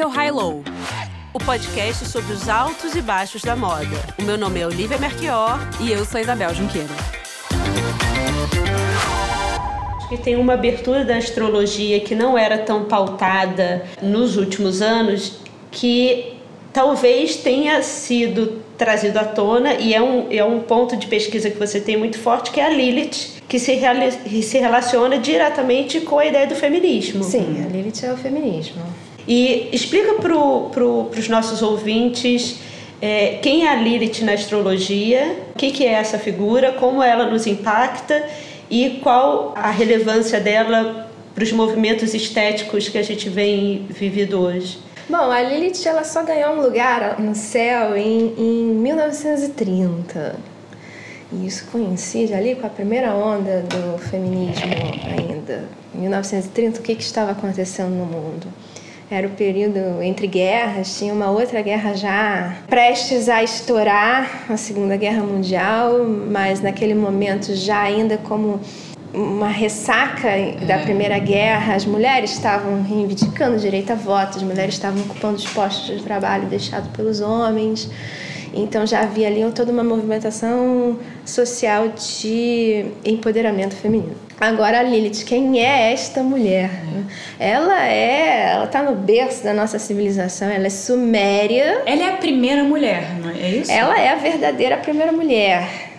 Esse é o High Low, o podcast sobre os altos e baixos da moda. O meu nome é Olivia Merquior e eu sou Isabel Junqueira. E tem uma abertura da astrologia que não era tão pautada nos últimos anos, que talvez tenha sido trazido à tona e é um, é um ponto de pesquisa que você tem muito forte, que é a Lilith, que se, se relaciona diretamente com a ideia do feminismo. Sim, a Lilith é o feminismo. E explica para pro, os nossos ouvintes é, quem é a Lilith na astrologia, o que, que é essa figura, como ela nos impacta e qual a relevância dela para os movimentos estéticos que a gente vem vivido hoje. Bom, a Lilith ela só ganhou um lugar no céu em, em 1930. E isso coincide ali com a primeira onda do feminismo ainda. Em 1930, o que, que estava acontecendo no mundo? Era o período entre guerras, tinha uma outra guerra já prestes a estourar, a Segunda Guerra Mundial, mas naquele momento já ainda como uma ressaca da é. Primeira Guerra, as mulheres estavam reivindicando direito a voto, as mulheres estavam ocupando os postos de trabalho deixados pelos homens. Então já havia ali toda uma movimentação social de empoderamento feminino. Agora a Lilith, quem é esta mulher? Ela é, ela está no berço da nossa civilização, ela é suméria. Ela é a primeira mulher, não é isso? Ela é a verdadeira primeira mulher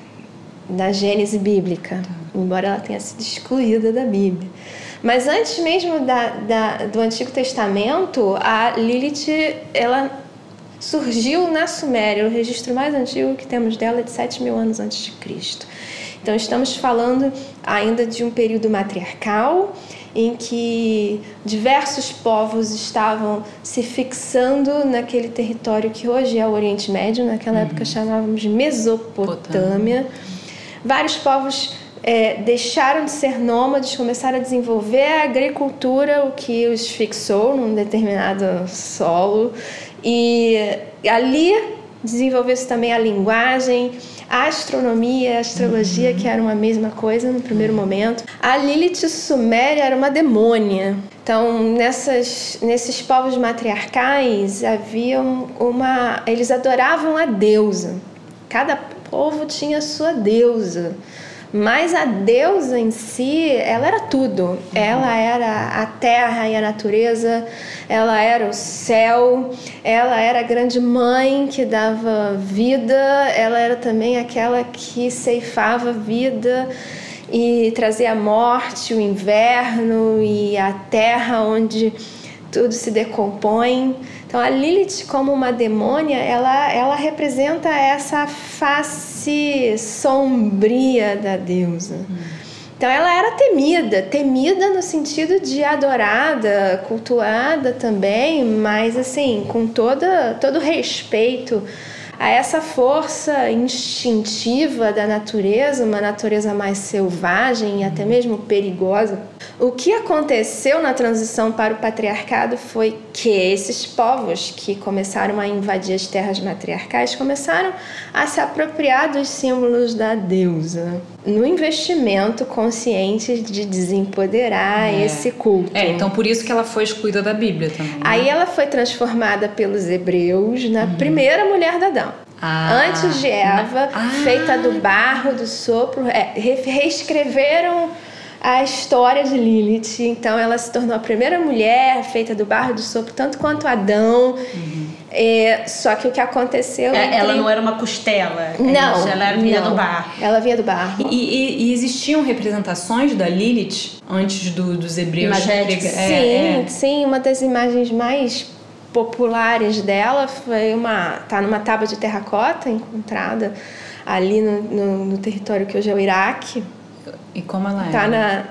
da Gênese bíblica, embora ela tenha sido excluída da Bíblia. Mas antes mesmo da, da, do Antigo Testamento, a Lilith ela surgiu na Suméria. O registro mais antigo que temos dela é de 7 mil anos antes de Cristo. Então estamos falando ainda de um período matriarcal em que diversos povos estavam se fixando naquele território que hoje é o Oriente Médio, naquela uhum. época chamávamos de Mesopotâmia. Vários povos é, deixaram de ser nômades, começaram a desenvolver a agricultura, o que os fixou num determinado solo. E ali desenvolveu-se também a linguagem, a astronomia, a astrologia, que eram a mesma coisa no primeiro momento. A Lilith Suméria era uma demônia. Então, nessas, nesses povos matriarcais, havia uma. Eles adoravam a deusa. Cada povo tinha sua deusa. Mas a deusa em si, ela era tudo. Ela era a terra e a natureza, ela era o céu, ela era a grande mãe que dava vida, ela era também aquela que ceifava vida e trazia a morte, o inverno e a terra onde tudo se decompõe. Então a Lilith como uma demônia, ela, ela representa essa face sombria da deusa. Então ela era temida, temida no sentido de adorada, cultuada também, mas assim, com toda, todo respeito a essa força instintiva da natureza, uma natureza mais selvagem e até mesmo perigosa. O que aconteceu na transição para o patriarcado foi que esses povos que começaram a invadir as terras matriarcais começaram a se apropriar dos símbolos da deusa no investimento consciente de desempoderar é. esse culto. É, então por isso que ela foi excluída da Bíblia também. Né? Aí ela foi transformada pelos hebreus na uhum. primeira mulher da Adão. Ah. Antes de Eva, ah. feita do barro, do sopro, é, reescreveram a história de Lilith. Então ela se tornou a primeira mulher feita do barro do sopro, tanto quanto Adão. Uhum. É, só que o que aconteceu. É, entre... Ela não era uma costela. É não. ela era vinha do barro. Ela vinha do barro. E, e, e existiam representações da Lilith antes do, dos hebreus? Imagéticos. É, sim, é. sim. Uma das imagens mais populares dela foi uma. tá numa tábua de terracota encontrada ali no, no, no território que hoje é o Iraque. E como ela é? Tá na.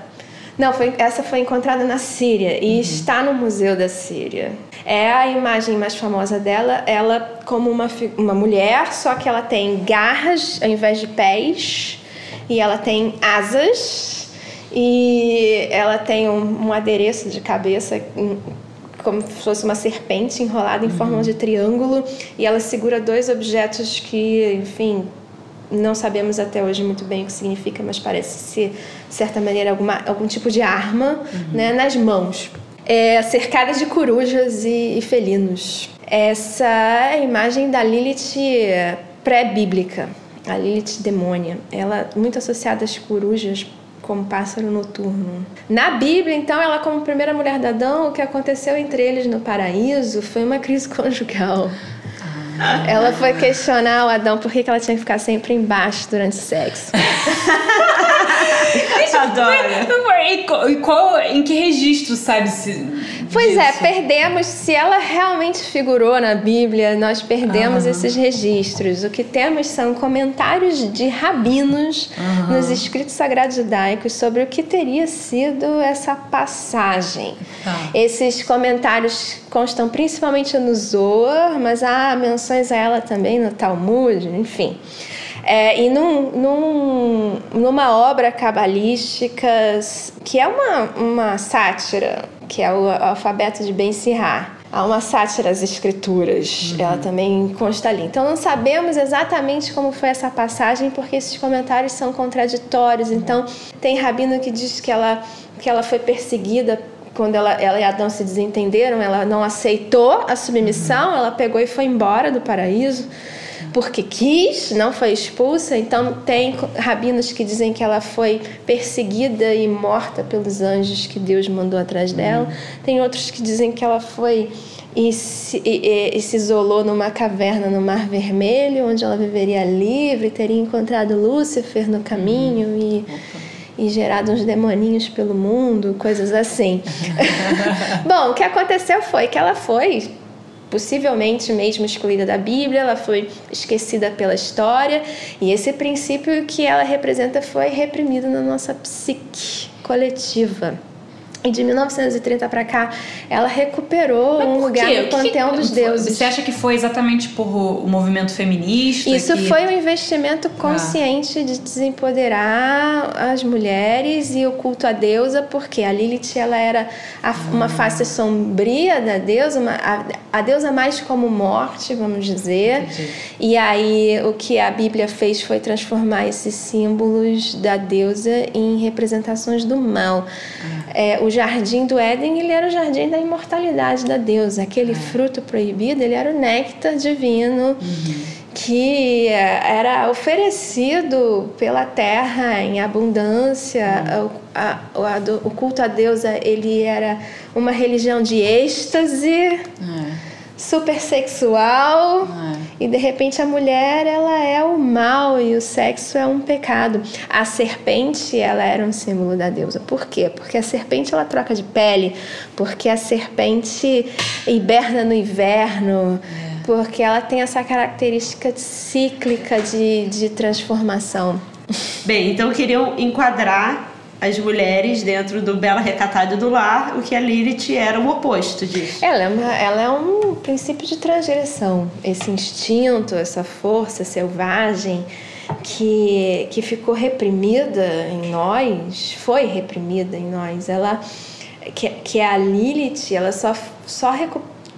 Não, foi, essa foi encontrada na Síria e uhum. está no Museu da Síria. É a imagem mais famosa dela, ela como uma, uma mulher, só que ela tem garras ao invés de pés e ela tem asas e ela tem um, um adereço de cabeça como se fosse uma serpente enrolada em uhum. forma de triângulo e ela segura dois objetos que, enfim, não sabemos até hoje muito bem o que significa, mas parece ser, de certa maneira, alguma, algum tipo de arma uhum. né, nas mãos. é, cercada de corujas e, e felinos. Essa é a imagem da Lilith pré-bíblica, a Lilith demônia. Ela muito associada às corujas como pássaro noturno. Na Bíblia, então, ela como primeira mulher de Adão, o que aconteceu entre eles no paraíso foi uma crise conjugal. Ela foi questionar o Adão por que ela tinha que ficar sempre embaixo durante o sexo. Adoro. E qual, em que registro sabe se Pois é, perdemos. Se ela realmente figurou na Bíblia, nós perdemos uhum. esses registros. O que temos são comentários de rabinos uhum. nos escritos sagrados judaicos sobre o que teria sido essa passagem. Uhum. Esses comentários constam principalmente no Zohar, mas há menções a ela também no Talmud, enfim. É, e num, num, numa obra cabalística que é uma, uma sátira que é o alfabeto de Ben Sirá. Há uma sátira às escrituras, uhum. ela também consta ali. Então não sabemos exatamente como foi essa passagem, porque esses comentários são contraditórios. Então tem rabino que diz que ela, que ela foi perseguida quando ela, ela e Adão se desentenderam, ela não aceitou a submissão, uhum. ela pegou e foi embora do paraíso porque quis, não foi expulsa. Então, tem rabinos que dizem que ela foi perseguida e morta pelos anjos que Deus mandou atrás dela. Uhum. Tem outros que dizem que ela foi e se, e, e se, isolou numa caverna no Mar Vermelho, onde ela viveria livre, teria encontrado Lúcifer no caminho uhum. e, e gerado uns demoninhos pelo mundo, coisas assim. Bom, o que aconteceu foi que ela foi possivelmente mesmo excluída da Bíblia, ela foi esquecida pela história e esse princípio que ela representa foi reprimido na nossa psique coletiva. E de 1930 para cá, ela recuperou um lugar no panteão dos deuses. Você acha que foi exatamente por o movimento feminista? Isso que... foi um investimento ah. consciente ah. de desempoderar as mulheres e o culto à deusa, porque a Lilith ela era a, uma ah. face sombria da deusa, uma, a, a, deusa mais como morte, vamos dizer. Entendi. E aí o que a Bíblia fez foi transformar esses símbolos da deusa em representações do mal. Ah. É, o jardim do Éden ele era o jardim da imortalidade da deusa. Aquele é. fruto proibido ele era o néctar divino uhum. que eh, era oferecido pela terra em abundância. Uhum. O, a, a, o culto à deusa ele era uma religião de êxtase. É super sexual é. e de repente a mulher ela é o mal e o sexo é um pecado. A serpente ela era um símbolo da deusa. Por quê? Porque a serpente ela troca de pele, porque a serpente hiberna no inverno. É. Porque ela tem essa característica cíclica de, de transformação. Bem, então queriam enquadrar as mulheres dentro do Bela Recatada do Lar, o que a Lilith era o oposto disso. Ela é, uma, ela é um princípio de transgressão. Esse instinto, essa força selvagem que, que ficou reprimida em nós, foi reprimida em nós. Ela, que, que é a Lilith, ela só, só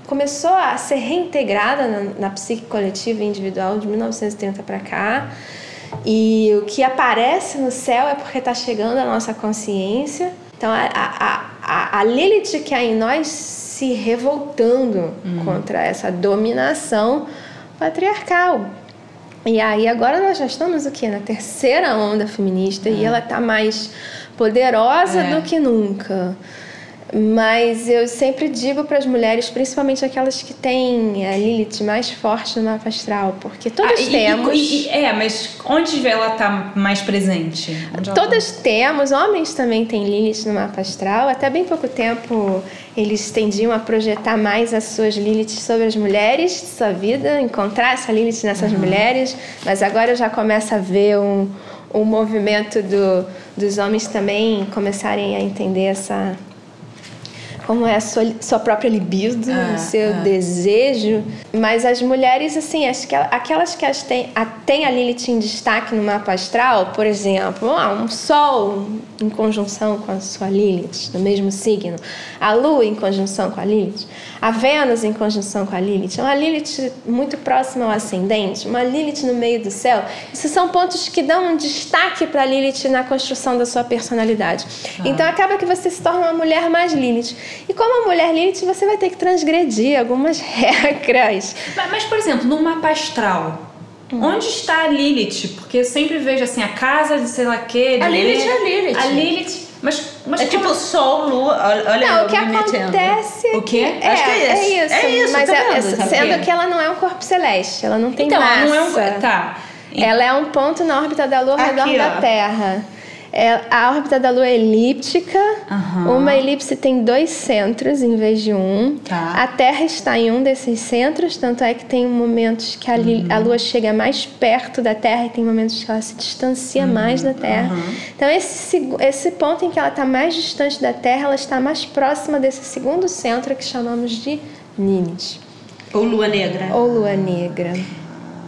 começou a ser reintegrada na, na psique coletiva e individual de 1930 para cá e o que aparece no céu é porque está chegando a nossa consciência. Então, a, a, a, a Lilith que há em nós se revoltando uhum. contra essa dominação patriarcal. E aí agora nós já estamos o quê? Na terceira onda feminista e ela está mais poderosa é. do que nunca. Mas eu sempre digo para as mulheres, principalmente aquelas que têm a Lilith mais forte no mapa astral, porque todas ah, e, temos. E, e, é, mas onde ela está mais presente? Onde todas tá? temos, homens também têm Lilith no mapa astral. Até bem pouco tempo eles tendiam a projetar mais as suas Liliths sobre as mulheres sua vida, encontrar essa Lilith nessas uhum. mulheres, mas agora eu já começo a ver um, um movimento do, dos homens também começarem a entender essa como é a sua, sua própria libido, ah, o seu ah. desejo. Mas as mulheres, assim, acho que aquelas que as têm, a, têm a Lilith em destaque no mapa astral, por exemplo, ah, um Sol em conjunção com a sua Lilith, no mesmo signo, a Lua em conjunção com a Lilith, a Vênus em conjunção com a Lilith, uma Lilith muito próxima ao ascendente, uma Lilith no meio do céu. Esses são pontos que dão um destaque para a Lilith na construção da sua personalidade. Ah. Então acaba que você se torna uma mulher mais Lilith. E como mulher Lilith, você vai ter que transgredir algumas regras. Mas, mas, por exemplo, no mapa astral, Onde está a Lilith? Porque eu sempre vejo assim, a casa de sei lá quê. A Lilith é a Lilith. A Lilith. Mas, mas é tipo Sol, Lua. Olha, não, o que acontece. O quê? É, Acho que é isso. É isso. É isso mas tá é, vendo? é, sendo que ela não é um corpo celeste, ela não tem então, massa. não é um. Tá. Ela é um ponto na órbita da Lua ao redor da ó. Terra. É, a órbita da Lua é elíptica. Aham. Uma elipse tem dois centros em vez de um. Tá. A Terra está em um desses centros, tanto é que tem momentos que a, li- a Lua chega mais perto da Terra e tem momentos que ela se distancia mais da Terra. Então, esse, esse ponto em que ela está mais distante da Terra, ela está mais próxima desse segundo centro que chamamos de Lilith, Ou Lua Negra. ou Lua Negra.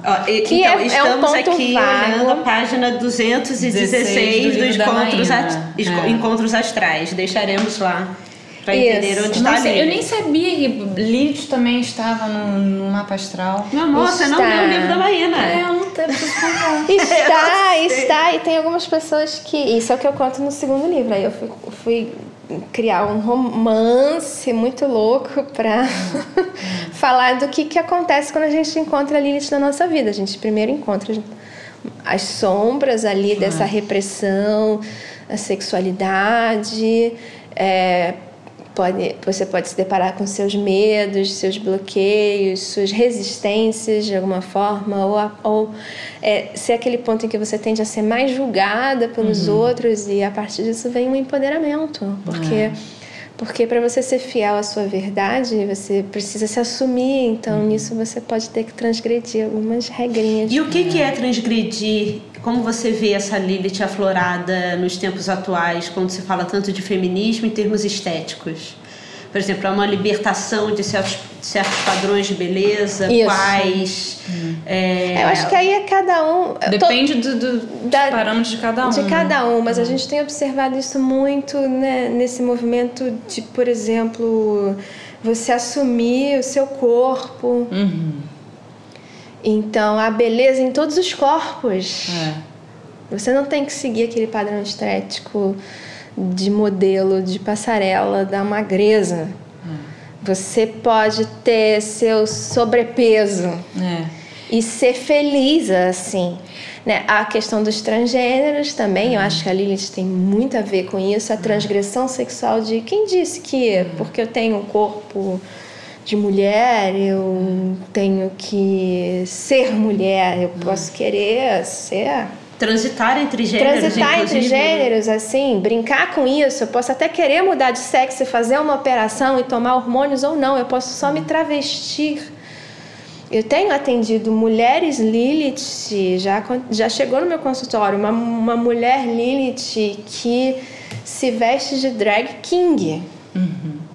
Ó, e- Que então, é- é um estamos ponto aqui vago. olhando a página 216 do dos encontros, at- É. encontros astrais. Deixaremos lá para entender onde está Nossa, eu nem sabia que Lilith também estava no, no mapa astral. Meu amor, você não Está. leu o livro da Maína. É, eu não tenho. Está, está, e tem algumas pessoas que. Isso é o que eu conto no segundo livro. Aí eu fui, fui criar um romance muito louco pra falar do que, que acontece quando a gente encontra a Lilith na nossa vida. A gente primeiro encontra as sombras ali dessa repressão, a sexualidade. é, pode, você pode se deparar com seus medos, seus bloqueios, suas resistências de alguma forma, ou, ou é, ser aquele ponto em que você tende a ser mais julgada pelos outros e a partir disso vem um empoderamento, porque porque para você ser fiel à sua verdade, você precisa se assumir, então nisso você pode ter que transgredir algumas regrinhas. E o que, que é transgredir? Como você vê essa Lilith aflorada nos tempos atuais, quando se fala tanto de feminismo em termos estéticos? Por exemplo, é uma libertação de certos, certos padrões de beleza, Isso. quais. é, Eu acho que aí é cada um. eu tô- Depende do, do, Da- dos parâmetros de cada um. De né? cada um, mas a gente tem observado isso muito né, nesse movimento de, por exemplo, você assumir o seu corpo. Uhum. Então, a beleza em todos os corpos. É. Você não tem que seguir aquele padrão estético de modelo, de passarela da magreza. Você pode ter seu sobrepeso É. e ser feliz assim. Né? A questão dos transgêneros também, eu acho que a Lilith tem muito a ver com isso, a transgressão sexual de quem disse que porque eu tenho um corpo de mulher, eu tenho que ser mulher, eu posso querer ser transitar entre gêneros, transitar entre inclusive, né? gêneros, assim, brincar com isso. Eu posso até querer mudar de sexo e fazer uma operação e tomar hormônios ou não. Eu posso só me travestir. Eu tenho atendido mulheres Lilith, já, já chegou no meu consultório, uma, uma mulher Lilith que se veste de drag king.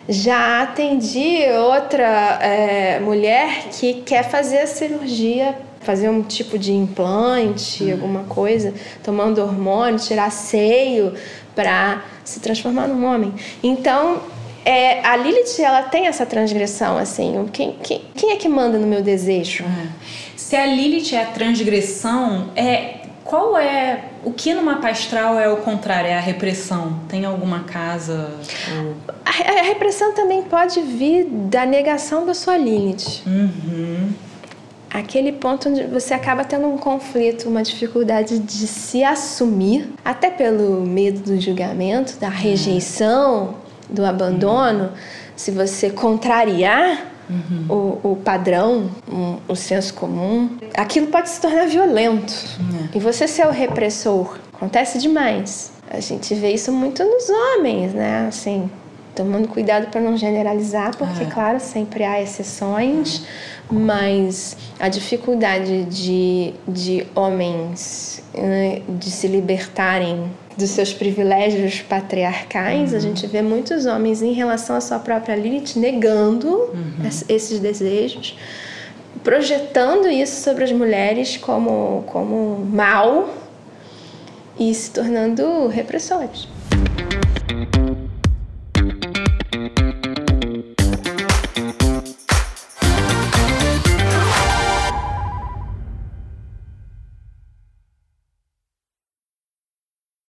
Já atendi outra é, mulher que quer fazer a cirurgia, fazer um tipo de implante, alguma coisa, tomando hormônio, tirar seio para se transformar num homem. Então, é, a Lilith ela tem essa transgressão assim. Quem, quem, quem é que manda no meu desejo? Se a Lilith é a transgressão, é qual é o que no mapa astral é o contrário? É a repressão? Tem alguma casa? ou- A, a repressão também pode vir da negação da sua Lilith. Uhum. Aquele ponto onde você acaba tendo um conflito, uma dificuldade de se assumir, até pelo medo do julgamento, da rejeição, do abandono. Se você contrariar o, o padrão, um- o senso comum, aquilo pode se tornar violento. E você ser o repressor acontece demais. A gente vê isso muito nos homens, né? Assim, tomando cuidado para não generalizar, porque, claro, sempre há exceções, mas a dificuldade de, de homens né, de se libertarem dos seus privilégios patriarcais, a gente vê muitos homens em relação à sua própria Lilith negando es- esses desejos, projetando isso sobre as mulheres como, como mal e se tornando repressores.